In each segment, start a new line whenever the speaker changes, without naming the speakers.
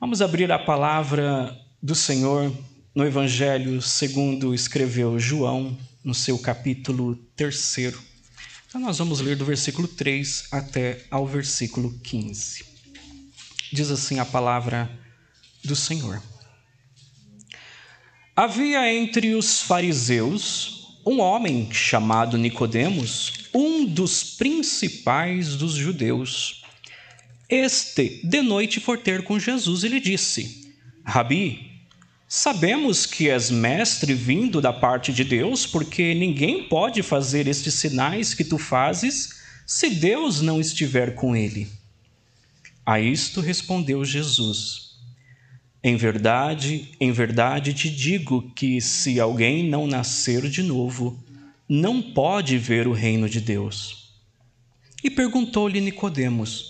Vamos abrir a palavra do Senhor no Evangelho segundo escreveu João, no seu capítulo 3. Então, nós vamos ler do versículo 3 até ao versículo 15. Diz assim a palavra do Senhor. Havia entre os fariseus um homem chamado Nicodemos, um dos principais dos judeus. Este, de noite, for ter com Jesus e lhe disse: Rabi, sabemos que és mestre vindo da parte de Deus, porque ninguém pode fazer estes sinais que tu fazes se Deus não estiver com ele. A isto respondeu Jesus: Em verdade, em verdade te digo que se alguém não nascer de novo, não pode ver o reino de Deus. E perguntou-lhe Nicodemos: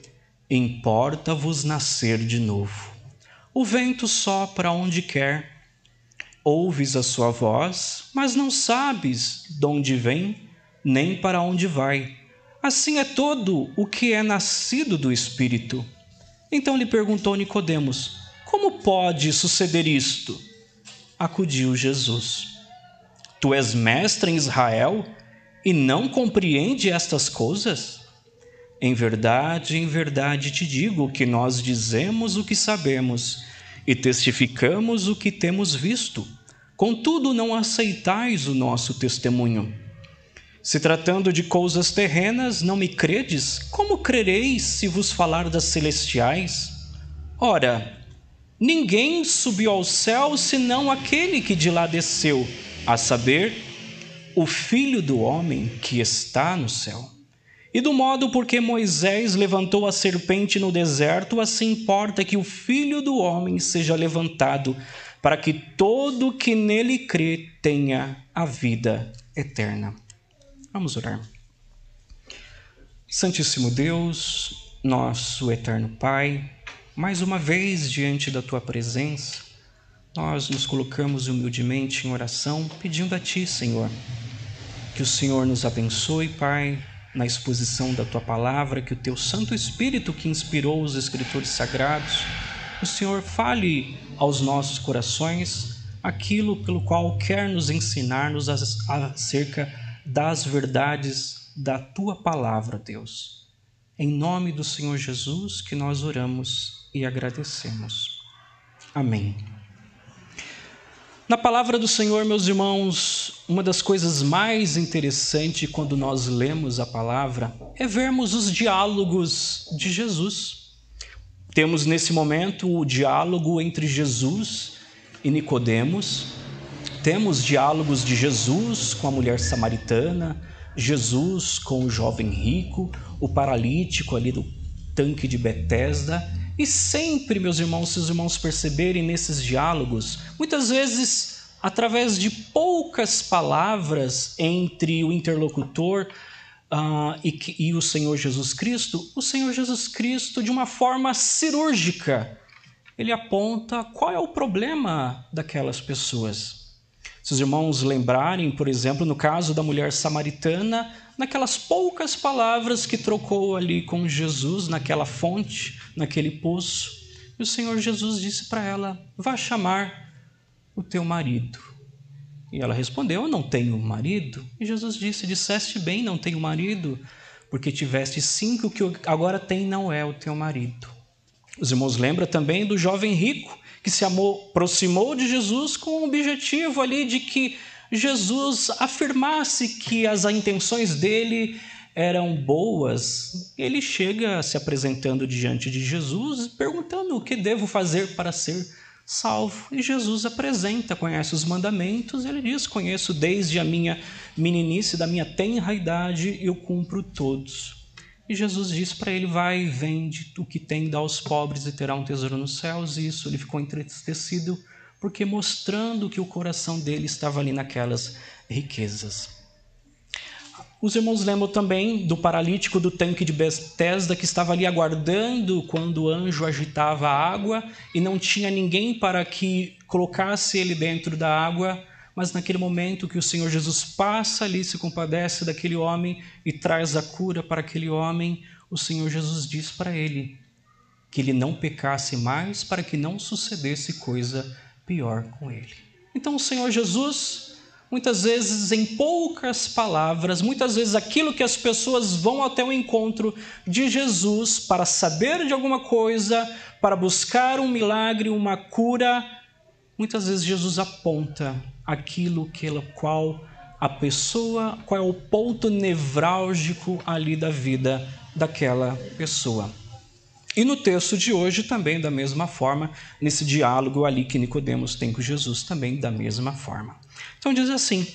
importa-vos nascer de novo. O vento sopra onde quer, ouves a sua voz, mas não sabes de onde vem, nem para onde vai. Assim é todo o que é nascido do Espírito. Então lhe perguntou Nicodemos: Como pode suceder isto? Acudiu Jesus: Tu és mestre em Israel e não compreende estas coisas? Em verdade, em verdade te digo que nós dizemos o que sabemos e testificamos o que temos visto. Contudo, não aceitais o nosso testemunho. Se tratando de coisas terrenas, não me credes? Como crereis se vos falar das celestiais? Ora, ninguém subiu ao céu senão aquele que de lá desceu, a saber, o Filho do Homem que está no céu. E do modo porque Moisés levantou a serpente no deserto, assim importa que o filho do homem seja levantado, para que todo que nele crê tenha a vida eterna. Vamos orar. Santíssimo Deus, nosso eterno Pai, mais uma vez diante da tua presença, nós nos colocamos humildemente em oração, pedindo a Ti, Senhor, que o Senhor nos abençoe, Pai, na exposição da tua palavra, que o teu Santo Espírito que inspirou os escritores sagrados, o Senhor fale aos nossos corações aquilo pelo qual quer nos ensinar-nos acerca das verdades da tua palavra, Deus. Em nome do Senhor Jesus que nós oramos e agradecemos. Amém. Na palavra do Senhor, meus irmãos, uma das coisas mais interessantes quando nós lemos a palavra é vermos os diálogos de Jesus. Temos nesse momento o diálogo entre Jesus e Nicodemos. Temos diálogos de Jesus com a mulher samaritana, Jesus com o jovem rico, o paralítico ali do tanque de Betesda e sempre, meus irmãos, se os irmãos perceberem nesses diálogos, muitas vezes através de poucas palavras entre o interlocutor uh, e, e o Senhor Jesus Cristo, o Senhor Jesus Cristo, de uma forma cirúrgica, ele aponta qual é o problema daquelas pessoas. Se os irmãos lembrarem, por exemplo, no caso da mulher samaritana, naquelas poucas palavras que trocou ali com Jesus, naquela fonte, naquele poço, e o Senhor Jesus disse para ela: Vá chamar o teu marido. E ela respondeu: Eu não tenho marido. E Jesus disse: Disseste bem, não tenho marido, porque tiveste cinco, que agora tem não é o teu marido. Os irmãos lembram também do jovem rico que se aproximou de Jesus com o objetivo ali de que Jesus afirmasse que as intenções dele eram boas. Ele chega se apresentando diante de Jesus, perguntando o que devo fazer para ser salvo. E Jesus apresenta, conhece os mandamentos, ele diz: Conheço desde a minha meninice, da minha tenra idade, eu cumpro todos. E Jesus disse para ele: Vai, vende o que tem, dá aos pobres e terá um tesouro nos céus. E isso ele ficou entristecido, porque mostrando que o coração dele estava ali naquelas riquezas. Os irmãos lembram também do paralítico do tanque de Bethesda que estava ali aguardando quando o anjo agitava a água e não tinha ninguém para que colocasse ele dentro da água, mas naquele momento que o Senhor Jesus passa ali, se compadece daquele homem e traz a cura para aquele homem, o Senhor Jesus diz para ele que ele não pecasse mais para que não sucedesse coisa pior com ele. Então o Senhor Jesus muitas vezes em poucas palavras, muitas vezes aquilo que as pessoas vão até o encontro de Jesus para saber de alguma coisa, para buscar um milagre, uma cura, muitas vezes Jesus aponta aquilo que qual a pessoa, qual é o ponto nevrálgico ali da vida daquela pessoa. E no texto de hoje também da mesma forma, nesse diálogo ali que Nicodemos tem com Jesus também da mesma forma. Então diz assim: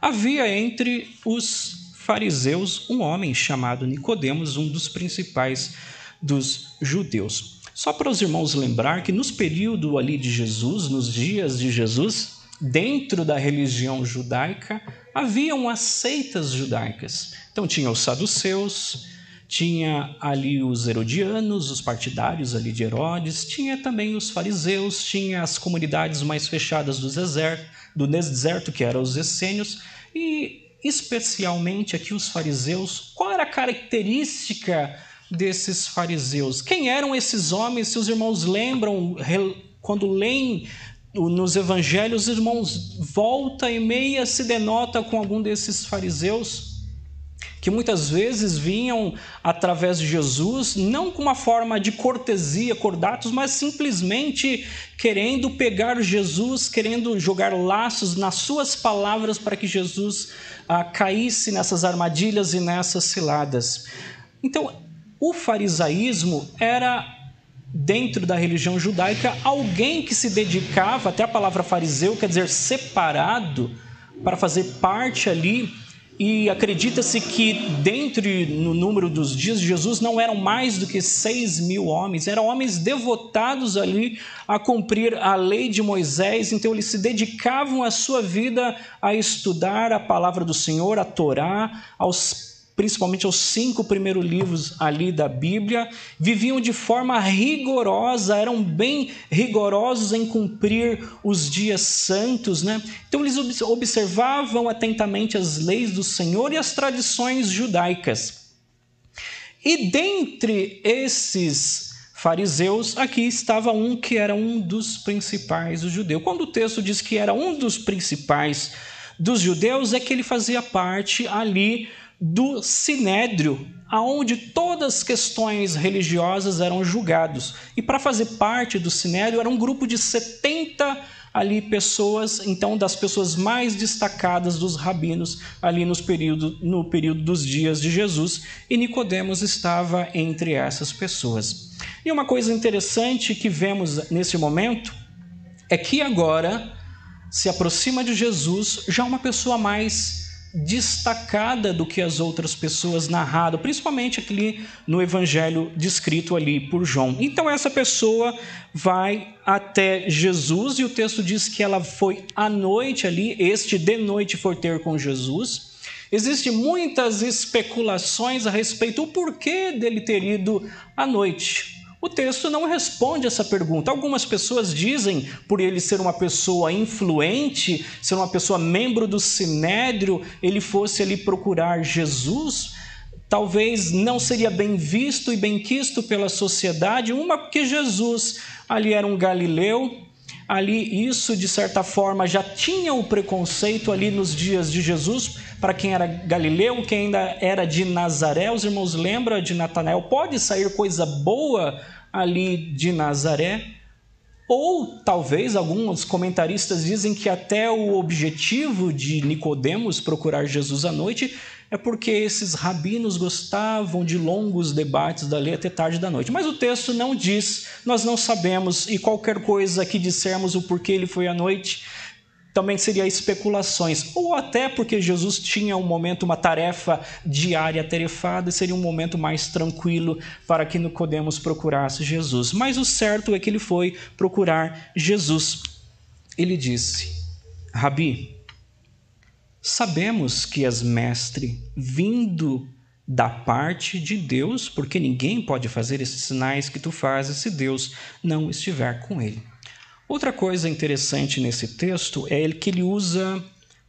havia entre os fariseus um homem chamado Nicodemos, um dos principais dos judeus. Só para os irmãos lembrar que nos períodos ali de Jesus, nos dias de Jesus, dentro da religião judaica, haviam as seitas judaicas. Então tinha os saduceus, tinha ali os herodianos, os partidários ali de Herodes, tinha também os fariseus, tinha as comunidades mais fechadas do deserto, do deserto que eram os essênios, e especialmente aqui os fariseus. Qual era a característica desses fariseus? Quem eram esses homens? Se os irmãos lembram, quando leem nos evangelhos, os irmãos volta e meia se denota com algum desses fariseus que muitas vezes vinham através de Jesus, não com uma forma de cortesia, cordatos, mas simplesmente querendo pegar Jesus, querendo jogar laços nas suas palavras para que Jesus ah, caísse nessas armadilhas e nessas ciladas. Então, o farisaísmo era dentro da religião judaica alguém que se dedicava, até a palavra fariseu quer dizer separado, para fazer parte ali e acredita-se que dentro no número dos dias de Jesus não eram mais do que seis mil homens, eram homens devotados ali a cumprir a lei de Moisés, então eles se dedicavam a sua vida a estudar a palavra do Senhor, a Torá, aos principalmente os cinco primeiros livros ali da Bíblia, viviam de forma rigorosa, eram bem rigorosos em cumprir os dias santos, né? Então eles observavam atentamente as leis do Senhor e as tradições judaicas. E dentre esses fariseus, aqui estava um que era um dos principais dos judeus. Quando o texto diz que era um dos principais dos judeus, é que ele fazia parte ali do sinédrio, aonde todas as questões religiosas eram julgados. E para fazer parte do sinédrio era um grupo de 70 ali pessoas, então das pessoas mais destacadas dos rabinos ali nos período, no período dos dias de Jesus, e Nicodemos estava entre essas pessoas. E uma coisa interessante que vemos nesse momento é que agora se aproxima de Jesus já uma pessoa mais destacada do que as outras pessoas narradas, principalmente aqui no evangelho descrito ali por João. Então essa pessoa vai até Jesus e o texto diz que ela foi à noite ali, este de noite for ter com Jesus. Existem muitas especulações a respeito do porquê dele ter ido à noite. O texto não responde essa pergunta. Algumas pessoas dizem, por ele ser uma pessoa influente, ser uma pessoa membro do sinédrio, ele fosse ali procurar Jesus. Talvez não seria bem visto e bem quisto pela sociedade, uma porque Jesus ali era um galileu, ali isso de certa forma já tinha o preconceito ali nos dias de Jesus para quem era galileu, quem ainda era de Nazaré, os irmãos lembram de Natanael, pode sair coisa boa ali de Nazaré. Ou talvez alguns comentaristas dizem que até o objetivo de Nicodemos procurar Jesus à noite é porque esses rabinos gostavam de longos debates da lei até tarde da noite. Mas o texto não diz, nós não sabemos, e qualquer coisa que dissermos o porquê ele foi à noite, também seria especulações, ou até porque Jesus tinha um momento, uma tarefa diária tarefada, seria um momento mais tranquilo para que Nicodemos procurasse Jesus. Mas o certo é que ele foi procurar Jesus. Ele disse: Rabi, sabemos que és mestre, vindo da parte de Deus, porque ninguém pode fazer esses sinais que tu fazes se Deus não estiver com ele. Outra coisa interessante nesse texto é que ele usa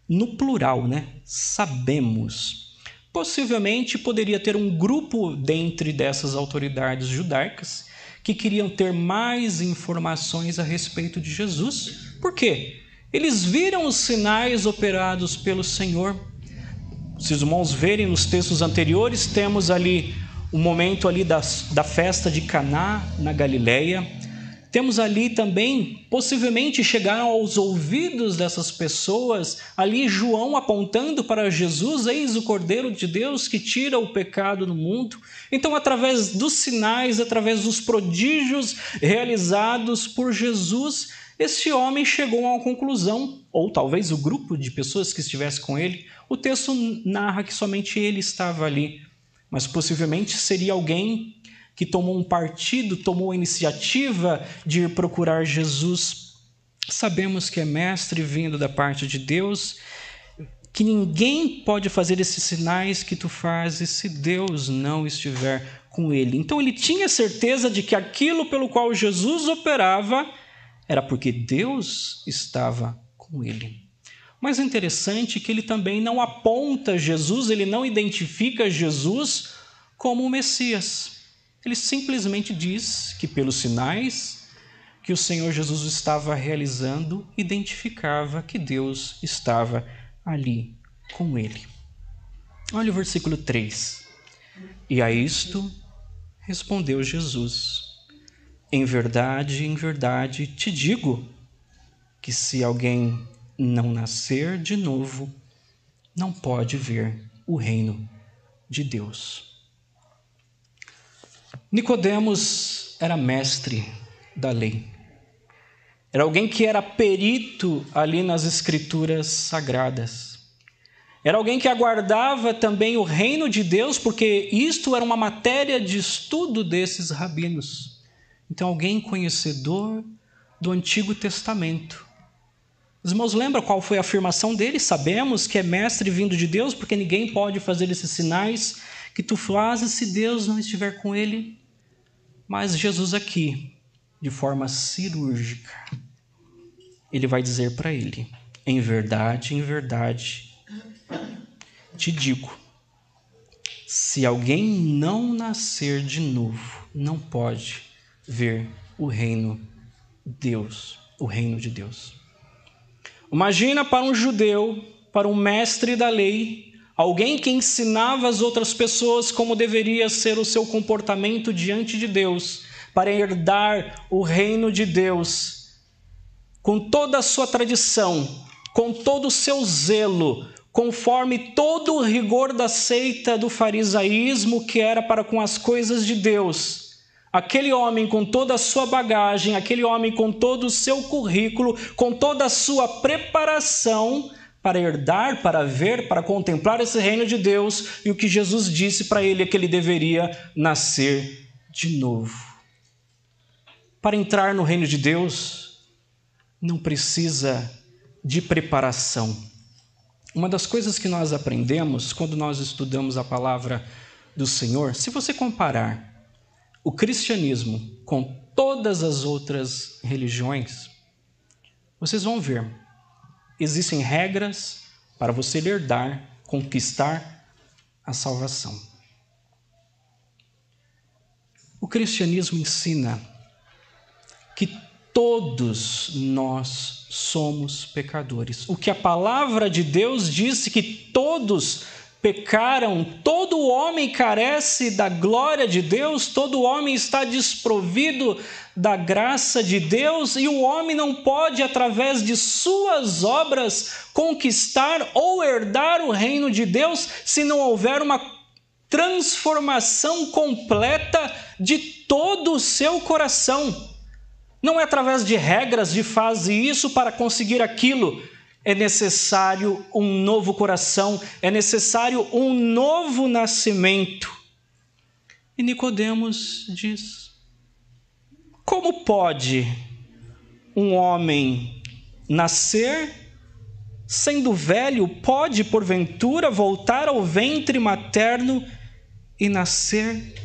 no plural, né? Sabemos. Possivelmente poderia ter um grupo dentre dessas autoridades judaicas que queriam ter mais informações a respeito de Jesus. Por quê? Eles viram os sinais operados pelo Senhor. Se os irmãos verem nos textos anteriores, temos ali o momento ali da, da festa de Caná na Galileia temos ali também, possivelmente chegaram aos ouvidos dessas pessoas, ali João apontando para Jesus, eis o Cordeiro de Deus que tira o pecado do mundo. Então, através dos sinais, através dos prodígios realizados por Jesus, este homem chegou a uma conclusão, ou talvez o grupo de pessoas que estivesse com ele. O texto narra que somente ele estava ali, mas possivelmente seria alguém que tomou um partido, tomou a iniciativa de ir procurar Jesus. Sabemos que é mestre vindo da parte de Deus, que ninguém pode fazer esses sinais que tu fazes se Deus não estiver com ele. Então ele tinha certeza de que aquilo pelo qual Jesus operava era porque Deus estava com ele. Mas é interessante que ele também não aponta Jesus, ele não identifica Jesus como o Messias. Ele simplesmente diz que, pelos sinais que o Senhor Jesus estava realizando, identificava que Deus estava ali com ele. Olha o versículo 3. E a isto respondeu Jesus: Em verdade, em verdade te digo que se alguém não nascer de novo, não pode ver o reino de Deus. Nicodemos era mestre da lei. Era alguém que era perito ali nas escrituras sagradas. Era alguém que aguardava também o reino de Deus, porque isto era uma matéria de estudo desses rabinos. Então, alguém conhecedor do Antigo Testamento. Os irmãos lembram qual foi a afirmação dele? Sabemos que é mestre vindo de Deus, porque ninguém pode fazer esses sinais que tu fazes se Deus não estiver com ele. Mas Jesus aqui, de forma cirúrgica, ele vai dizer para ele: em verdade, em verdade, te digo, se alguém não nascer de novo, não pode ver o reino de Deus, o reino de Deus. Imagina para um judeu, para um mestre da lei, alguém que ensinava as outras pessoas como deveria ser o seu comportamento diante de Deus, para herdar o reino de Deus, com toda a sua tradição, com todo o seu zelo, conforme todo o rigor da seita do farisaísmo que era para com as coisas de Deus. Aquele homem com toda a sua bagagem, aquele homem com todo o seu currículo, com toda a sua preparação, para herdar, para ver, para contemplar esse reino de Deus, e o que Jesus disse para ele é que ele deveria nascer de novo. Para entrar no reino de Deus, não precisa de preparação. Uma das coisas que nós aprendemos quando nós estudamos a palavra do Senhor, se você comparar o cristianismo com todas as outras religiões, vocês vão ver existem regras para você herdar, conquistar a salvação. O cristianismo ensina que todos nós somos pecadores. O que a palavra de Deus disse que todos pecaram, todo homem carece da glória de Deus, todo homem está desprovido da graça de Deus e o homem não pode, através de suas obras, conquistar ou herdar o reino de Deus se não houver uma transformação completa de todo o seu coração. Não é através de regras de faz isso para conseguir aquilo é necessário um novo coração, é necessário um novo nascimento. E Nicodemos diz: Como pode um homem nascer sendo velho, pode porventura voltar ao ventre materno e nascer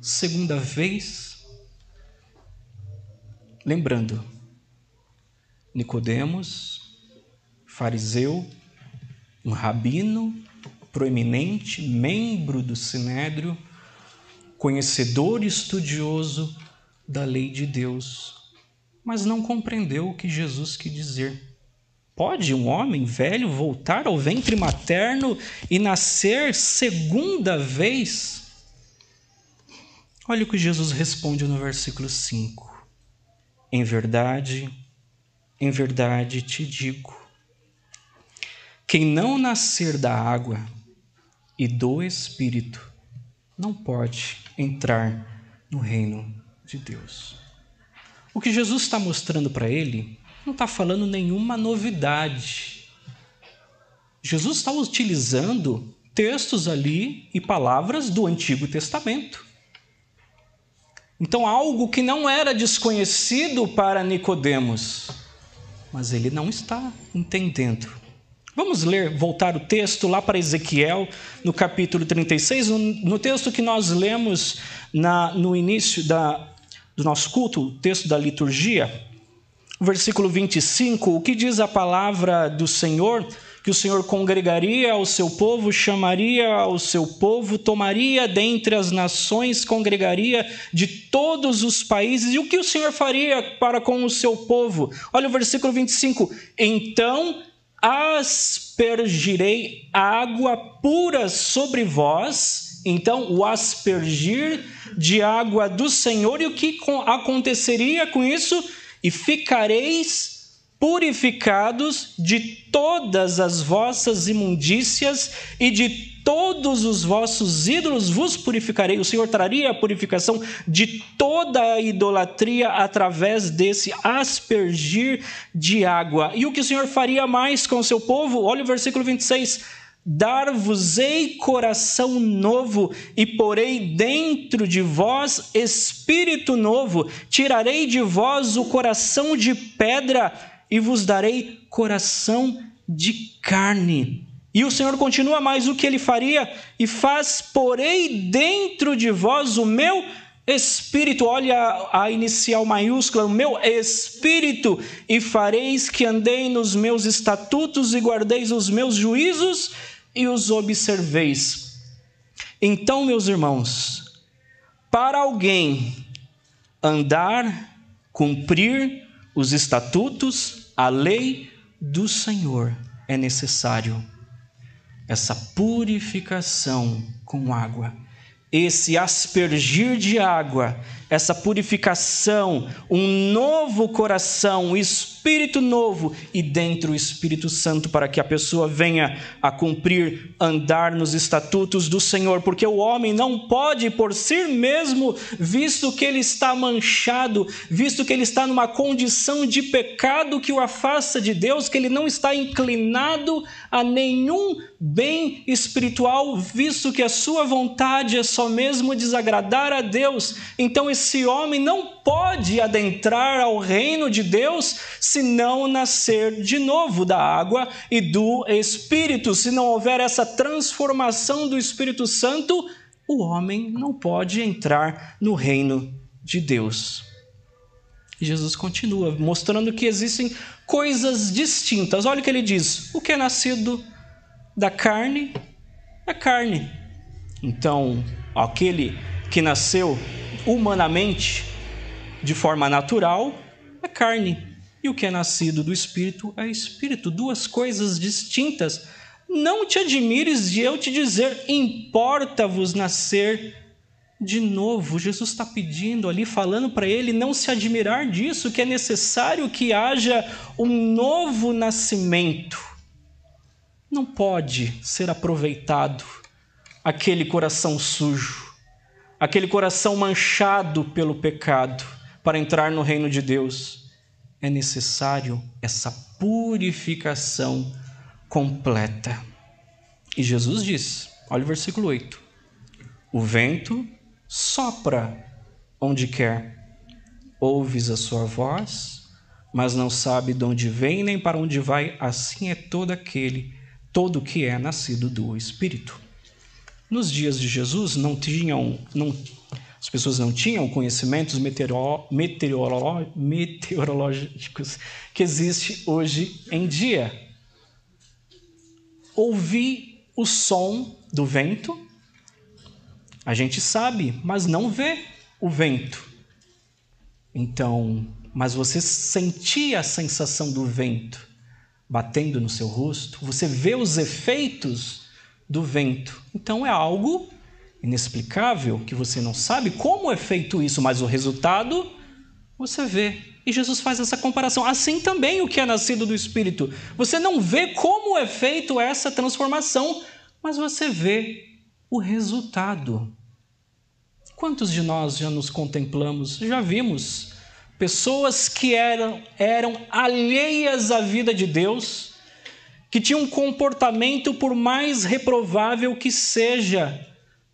segunda vez? Lembrando, Nicodemos fariseu, um rabino proeminente, membro do sinédrio, conhecedor e estudioso da lei de Deus, mas não compreendeu o que Jesus quis dizer. Pode um homem velho voltar ao ventre materno e nascer segunda vez? Olha o que Jesus responde no versículo 5. Em verdade, em verdade te digo, quem não nascer da água e do Espírito não pode entrar no reino de Deus. O que Jesus está mostrando para ele não está falando nenhuma novidade. Jesus está utilizando textos ali e palavras do Antigo Testamento. Então, algo que não era desconhecido para Nicodemos, mas ele não está entendendo Vamos ler, voltar o texto lá para Ezequiel, no capítulo 36, no, texto que nós lemos na, no início da, do nosso culto, o texto da liturgia, versículo 25, o que diz a palavra do Senhor? Que o Senhor congregaria ao seu povo, chamaria ao seu povo, tomaria dentre as nações, congregaria de todos os países, e o que o Senhor faria para com o seu povo? Olha o versículo 25: Então aspergirei água pura sobre vós. Então, o aspergir de água do Senhor, e o que aconteceria com isso? E ficareis purificados de todas as vossas imundícias e de todos os vossos ídolos vos purificarei. O Senhor traria a purificação de toda a idolatria através desse aspergir de água. E o que o Senhor faria mais com o seu povo? Olha o versículo 26. Dar-vos-ei coração novo, e porei dentro de vós espírito novo, tirarei de vós o coração de pedra, e vos darei coração de carne. E o Senhor continua mais o que ele faria e faz porei dentro de vós o meu espírito, olha a inicial maiúscula, o meu espírito, e fareis que andei nos meus estatutos e guardeis os meus juízos e os observeis. Então, meus irmãos, para alguém andar, cumprir os estatutos, a lei do Senhor, é necessário. Essa purificação com água, esse aspergir de água, essa purificação, um novo coração, um espírito novo e dentro o Espírito Santo para que a pessoa venha a cumprir, andar nos estatutos do Senhor, porque o homem não pode por si mesmo, visto que ele está manchado, visto que ele está numa condição de pecado que o afasta de Deus, que ele não está inclinado a nenhum bem espiritual, visto que a sua vontade é só mesmo desagradar a Deus. Então esse homem não pode adentrar ao reino de Deus se não nascer de novo da água e do Espírito. Se não houver essa transformação do Espírito Santo, o homem não pode entrar no reino de Deus. Jesus continua mostrando que existem coisas distintas. Olha o que ele diz: o que é nascido da carne é carne. Então, aquele que nasceu humanamente, de forma natural, é carne. E o que é nascido do espírito é espírito. Duas coisas distintas. Não te admires de eu te dizer, importa-vos nascer de novo. Jesus está pedindo ali, falando para ele não se admirar disso, que é necessário que haja um novo nascimento. Não pode ser aproveitado aquele coração sujo aquele coração manchado pelo pecado, para entrar no reino de Deus. é necessário essa purificação completa. E Jesus diz, olha o versículo 8: O vento sopra onde quer, ouves a sua voz, mas não sabe de onde vem nem para onde vai, assim é todo aquele, todo que é nascido do Espírito. Nos dias de Jesus não tinham, não, as pessoas não tinham conhecimentos meteoro, meteorológicos que existe hoje em dia. Ouvir o som do vento, a gente sabe, mas não vê o vento. Então, mas você sentia a sensação do vento batendo no seu rosto, você vê os efeitos do vento. Então é algo inexplicável que você não sabe como é feito isso, mas o resultado você vê. E Jesus faz essa comparação. Assim também o que é nascido do Espírito. Você não vê como é feito essa transformação, mas você vê o resultado. Quantos de nós já nos contemplamos, já vimos pessoas que eram, eram alheias à vida de Deus, que tinham um comportamento por mais reprovável que seja,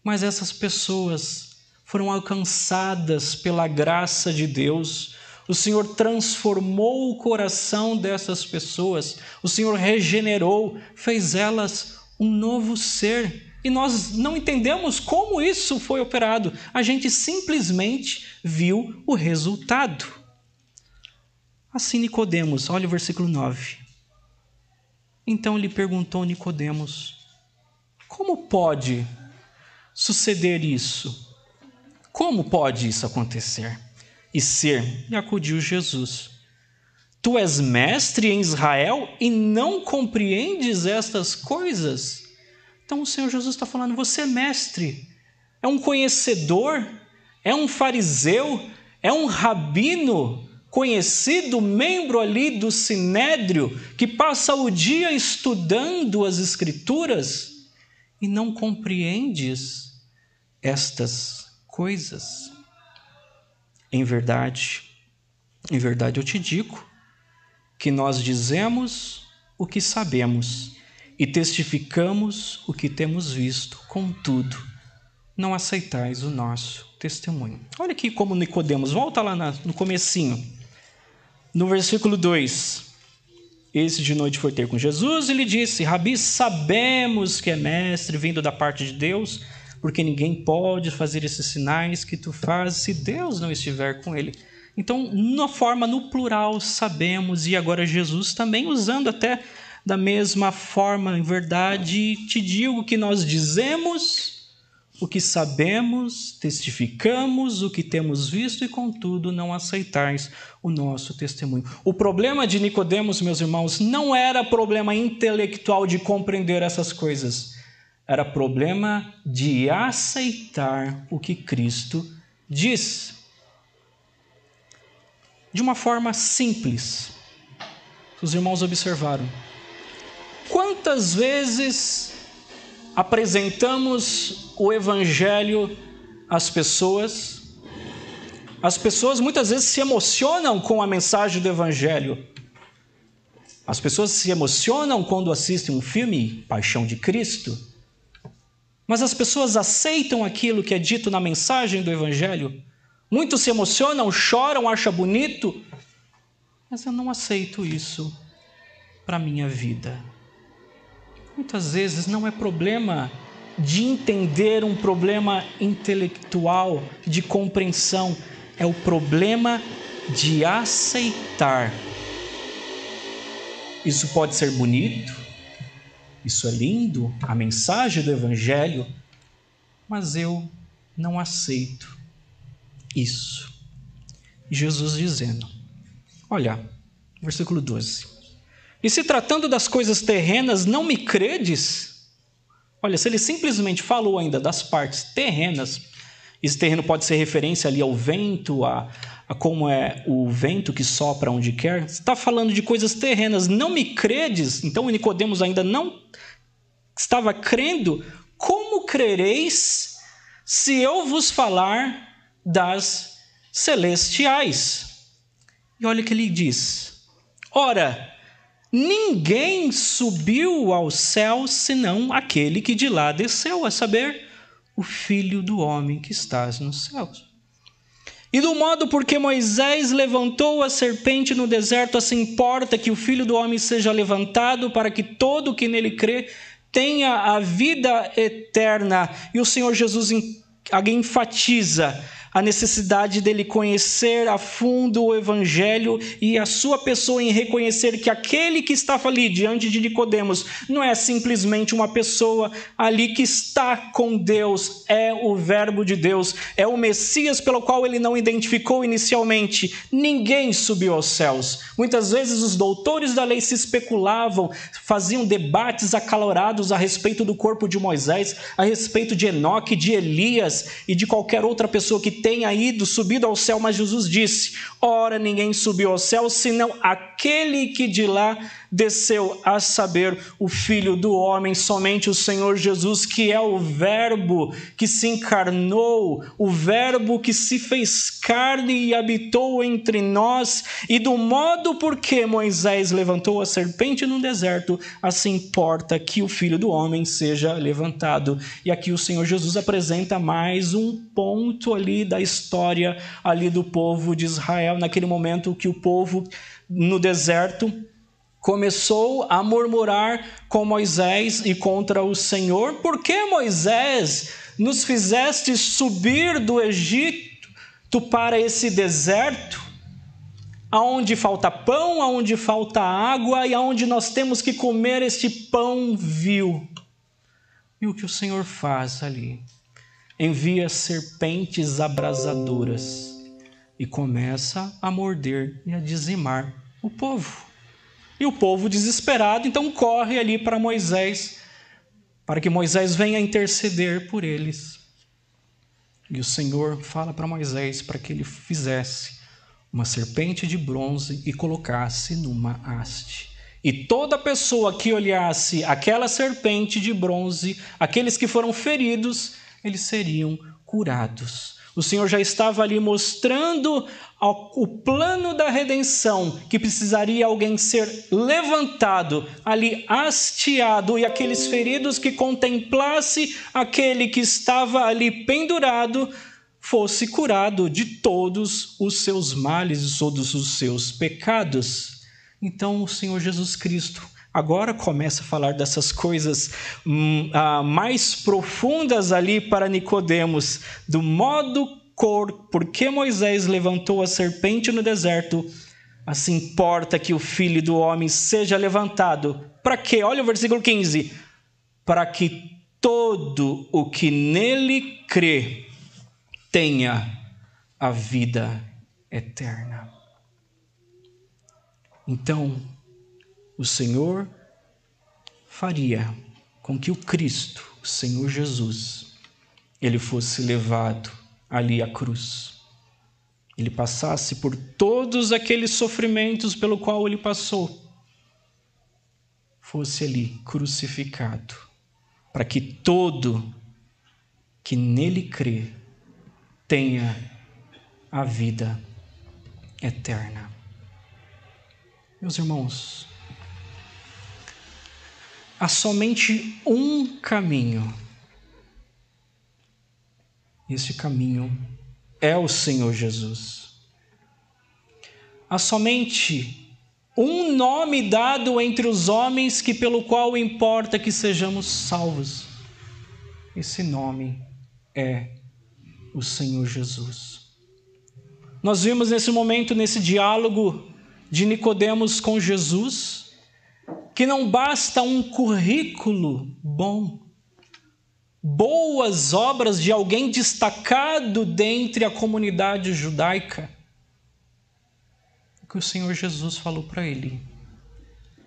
mas essas pessoas foram alcançadas pela graça de Deus. O Senhor transformou o coração dessas pessoas, o Senhor regenerou, fez elas um novo ser. E nós não entendemos como isso foi operado, a gente simplesmente viu o resultado. Assim Nicodemos, olha o versículo 9. Então lhe perguntou Nicodemos: Como pode suceder isso? Como pode isso acontecer e ser? E acudiu Jesus. Tu és mestre em Israel e não compreendes estas coisas? Então o Senhor Jesus está falando: você é mestre, é um conhecedor, é um fariseu, é um rabino conhecido, membro ali do sinédrio, que passa o dia estudando as Escrituras e não compreendes estas coisas. Em verdade, em verdade eu te digo que nós dizemos o que sabemos e testificamos o que temos visto, contudo, não aceitais o nosso testemunho. Olha aqui como Nicodemos, volta lá no comecinho, no versículo 2. Esse de noite foi ter com Jesus e lhe disse: Rabi, sabemos que é mestre vindo da parte de Deus, porque ninguém pode fazer esses sinais que tu fazes se Deus não estiver com ele. Então, na forma no plural, sabemos, e agora Jesus também usando até da mesma forma, em verdade, te digo que nós dizemos o que sabemos, testificamos o que temos visto e contudo não aceitais o nosso testemunho. O problema de Nicodemos, meus irmãos, não era problema intelectual de compreender essas coisas. Era problema de aceitar o que Cristo diz. De uma forma simples. Os irmãos observaram. Quantas vezes apresentamos o Evangelho às pessoas. As pessoas muitas vezes se emocionam com a mensagem do Evangelho. As pessoas se emocionam quando assistem um filme, Paixão de Cristo. Mas as pessoas aceitam aquilo que é dito na mensagem do Evangelho. Muitos se emocionam, choram, acham bonito. Mas eu não aceito isso para a minha vida. Muitas vezes não é problema de entender um problema intelectual, de compreensão, é o problema de aceitar. Isso pode ser bonito, isso é lindo, a mensagem do Evangelho, mas eu não aceito isso. Jesus dizendo: Olha, versículo 12. E se tratando das coisas terrenas, não me credes? Olha, se ele simplesmente falou ainda das partes terrenas, esse terreno pode ser referência ali ao vento, a, a como é o vento que sopra onde quer. Está falando de coisas terrenas, não me credes? Então Nicodemos ainda não estava crendo. Como crereis se eu vos falar das celestiais? E olha o que ele diz: Ora, ninguém subiu ao céu senão aquele que de lá desceu, a saber, o Filho do homem que estás nos céus. E do modo porque Moisés levantou a serpente no deserto, assim importa que o Filho do homem seja levantado, para que todo o que nele crê tenha a vida eterna. E o Senhor Jesus enfatiza a necessidade dele conhecer a fundo o evangelho e a sua pessoa em reconhecer que aquele que estava ali diante de Nicodemos não é simplesmente uma pessoa ali que está com Deus, é o verbo de Deus, é o Messias pelo qual ele não identificou inicialmente. Ninguém subiu aos céus. Muitas vezes os doutores da lei se especulavam, faziam debates acalorados a respeito do corpo de Moisés, a respeito de Enoque, de Elias e de qualquer outra pessoa que tenha ido, subido ao céu, mas Jesus disse: Ora, ninguém subiu ao céu, senão aquele que de lá desceu, a saber, o Filho do Homem, somente o Senhor Jesus, que é o Verbo que se encarnou, o Verbo que se fez carne e habitou entre nós, e do modo por que Moisés levantou a serpente no deserto, assim importa que o Filho do Homem seja levantado. E aqui o Senhor Jesus apresenta mais um ponto ali da história ali do povo de Israel, naquele momento que o povo no deserto começou a murmurar com Moisés e contra o Senhor: Por que Moisés nos fizeste subir do Egito para esse deserto? Aonde falta pão, aonde falta água e aonde nós temos que comer este pão vil. E o que o Senhor faz ali? Envia serpentes abrasadoras e começa a morder e a dizimar o povo. E o povo desesperado então corre ali para Moisés, para que Moisés venha interceder por eles. E o Senhor fala para Moisés para que ele fizesse uma serpente de bronze e colocasse numa haste. E toda pessoa que olhasse aquela serpente de bronze, aqueles que foram feridos, eles seriam curados. O Senhor já estava ali mostrando o plano da redenção, que precisaria alguém ser levantado, ali hasteado, e aqueles feridos que contemplasse aquele que estava ali pendurado, fosse curado de todos os seus males e todos os seus pecados. Então o Senhor Jesus Cristo agora começa a falar dessas coisas hum, ah, mais profundas ali para Nicodemos, do modo cor, porque Moisés levantou a serpente no deserto, assim importa que o filho do homem seja levantado. Para quê? Olha o versículo 15. Para que todo o que nele crê tenha a vida eterna. Então, o Senhor faria com que o Cristo, o Senhor Jesus, ele fosse levado ali à cruz. Ele passasse por todos aqueles sofrimentos pelo qual ele passou, fosse ali crucificado, para que todo que nele crê tenha a vida eterna. Meus irmãos, há somente um caminho esse caminho é o Senhor Jesus. Há somente um nome dado entre os homens que pelo qual importa que sejamos salvos. Esse nome é o Senhor Jesus. Nós vimos nesse momento, nesse diálogo de Nicodemos com Jesus, que não basta um currículo bom, boas obras de alguém destacado dentre a comunidade judaica. O que o Senhor Jesus falou para ele: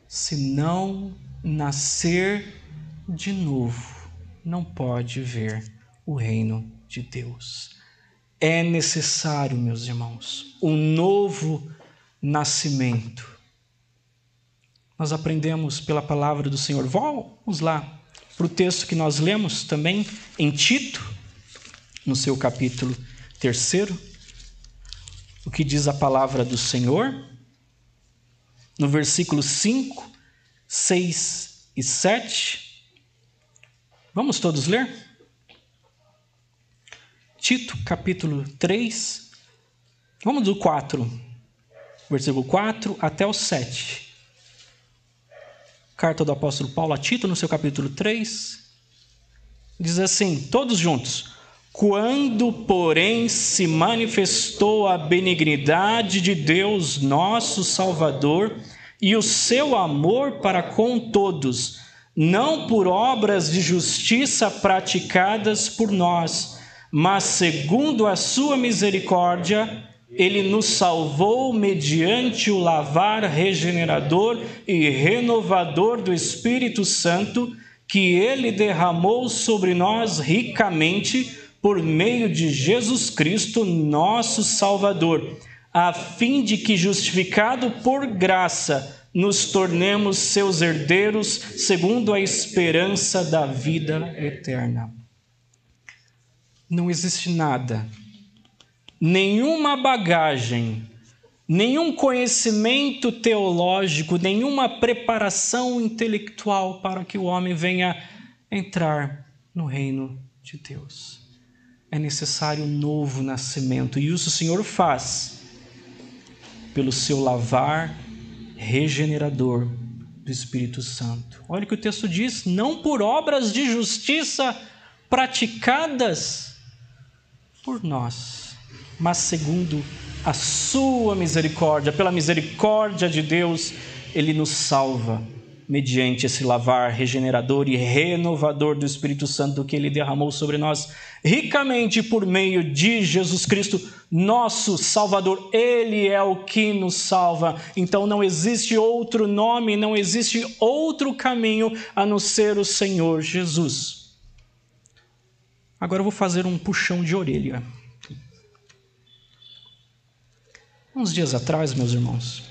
se não nascer de novo, não pode ver o reino de Deus. É necessário, meus irmãos, um novo nascimento. Nós aprendemos pela palavra do Senhor. Vamos lá, para o texto que nós lemos também em Tito, no seu capítulo terceiro. o que diz a palavra do Senhor. No versículo 5, 6 e 7. Vamos todos ler? Tito, capítulo 3. Vamos do 4, versículo 4 até o 7. Carta do apóstolo Paulo a Tito, no seu capítulo 3. Diz assim, todos juntos. Quando, porém, se manifestou a benignidade de Deus, nosso Salvador, e o seu amor para com todos, não por obras de justiça praticadas por nós, mas segundo a sua misericórdia, ele nos salvou mediante o lavar regenerador e renovador do Espírito Santo, que ele derramou sobre nós ricamente por meio de Jesus Cristo, nosso Salvador, a fim de que, justificado por graça, nos tornemos seus herdeiros, segundo a esperança da vida eterna. Não existe nada, nenhuma bagagem, nenhum conhecimento teológico, nenhuma preparação intelectual para que o homem venha entrar no reino de Deus é necessário um novo nascimento. E isso o Senhor faz pelo seu lavar regenerador do Espírito Santo. Olha o que o texto diz: não por obras de justiça praticadas por nós, mas segundo a sua misericórdia, pela misericórdia de Deus, ele nos salva mediante esse lavar regenerador e renovador do Espírito Santo que ele derramou sobre nós ricamente por meio de Jesus Cristo, nosso Salvador. Ele é o que nos salva. Então não existe outro nome, não existe outro caminho a não ser o Senhor Jesus. Agora eu vou fazer um puxão de orelha. Uns dias atrás, meus irmãos,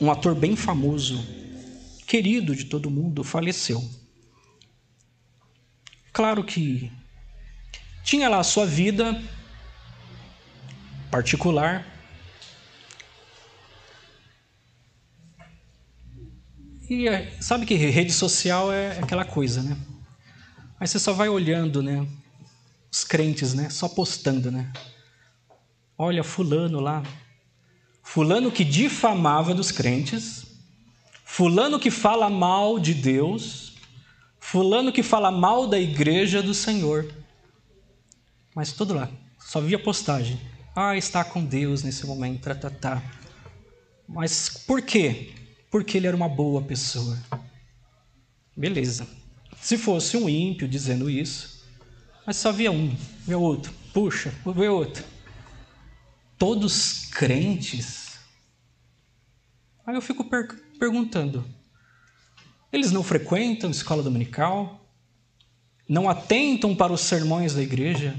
um ator bem famoso querido de todo mundo, faleceu. Claro que tinha lá a sua vida particular. E é, sabe que rede social é aquela coisa, né? Aí você só vai olhando, né? Os crentes, né? Só postando, né? Olha, fulano lá. Fulano que difamava dos crentes, Fulano que fala mal de Deus, Fulano que fala mal da igreja do Senhor. Mas tudo lá, só via postagem. Ah, está com Deus nesse momento, tá, tá, tá. Mas por quê? Porque ele era uma boa pessoa. Beleza. Se fosse um ímpio dizendo isso, mas só via um, via outro, puxa, vê outro. Todos crentes. Aí eu fico per perguntando: eles não frequentam escola dominical? Não atentam para os sermões da igreja?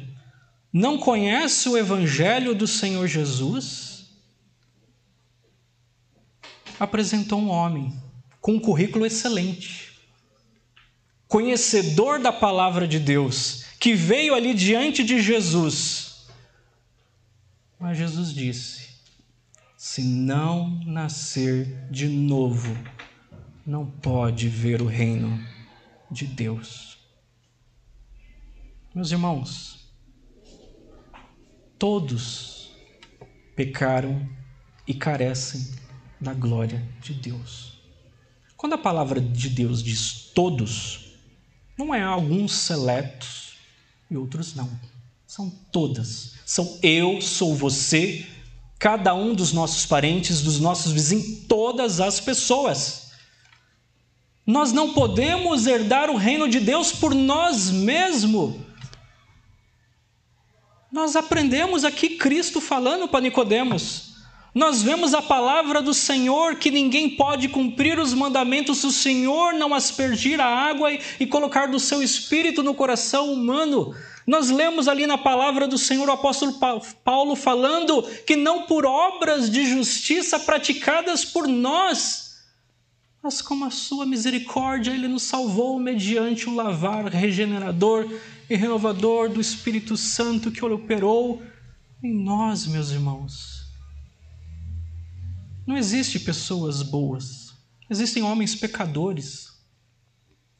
Não conhecem o evangelho do Senhor Jesus? Apresentou um homem com um currículo excelente, conhecedor da palavra de Deus, que veio ali diante de Jesus. Mas Jesus disse: se não nascer de novo, não pode ver o reino de Deus. Meus irmãos, todos pecaram e carecem da glória de Deus. Quando a palavra de Deus diz todos, não é alguns seletos e outros não. São todas. São eu, sou você, cada um dos nossos parentes, dos nossos vizinhos, todas as pessoas. Nós não podemos herdar o reino de Deus por nós mesmos. Nós aprendemos aqui Cristo falando para Nicodemos. Nós vemos a palavra do Senhor que ninguém pode cumprir os mandamentos se o Senhor não aspergir a água e, e colocar do seu espírito no coração humano. Nós lemos ali na palavra do Senhor o apóstolo Paulo falando que não por obras de justiça praticadas por nós, mas como a sua misericórdia ele nos salvou mediante o lavar regenerador e renovador do Espírito Santo que operou em nós, meus irmãos. Não existe pessoas boas. Existem homens pecadores.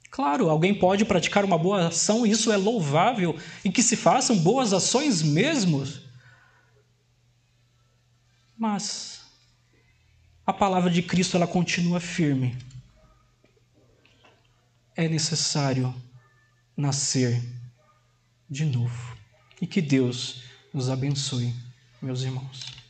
Claro, alguém pode praticar uma boa ação, isso é louvável, e que se façam boas ações mesmo. Mas a palavra de Cristo ela continua firme. É necessário nascer de novo. E que Deus nos abençoe, meus irmãos.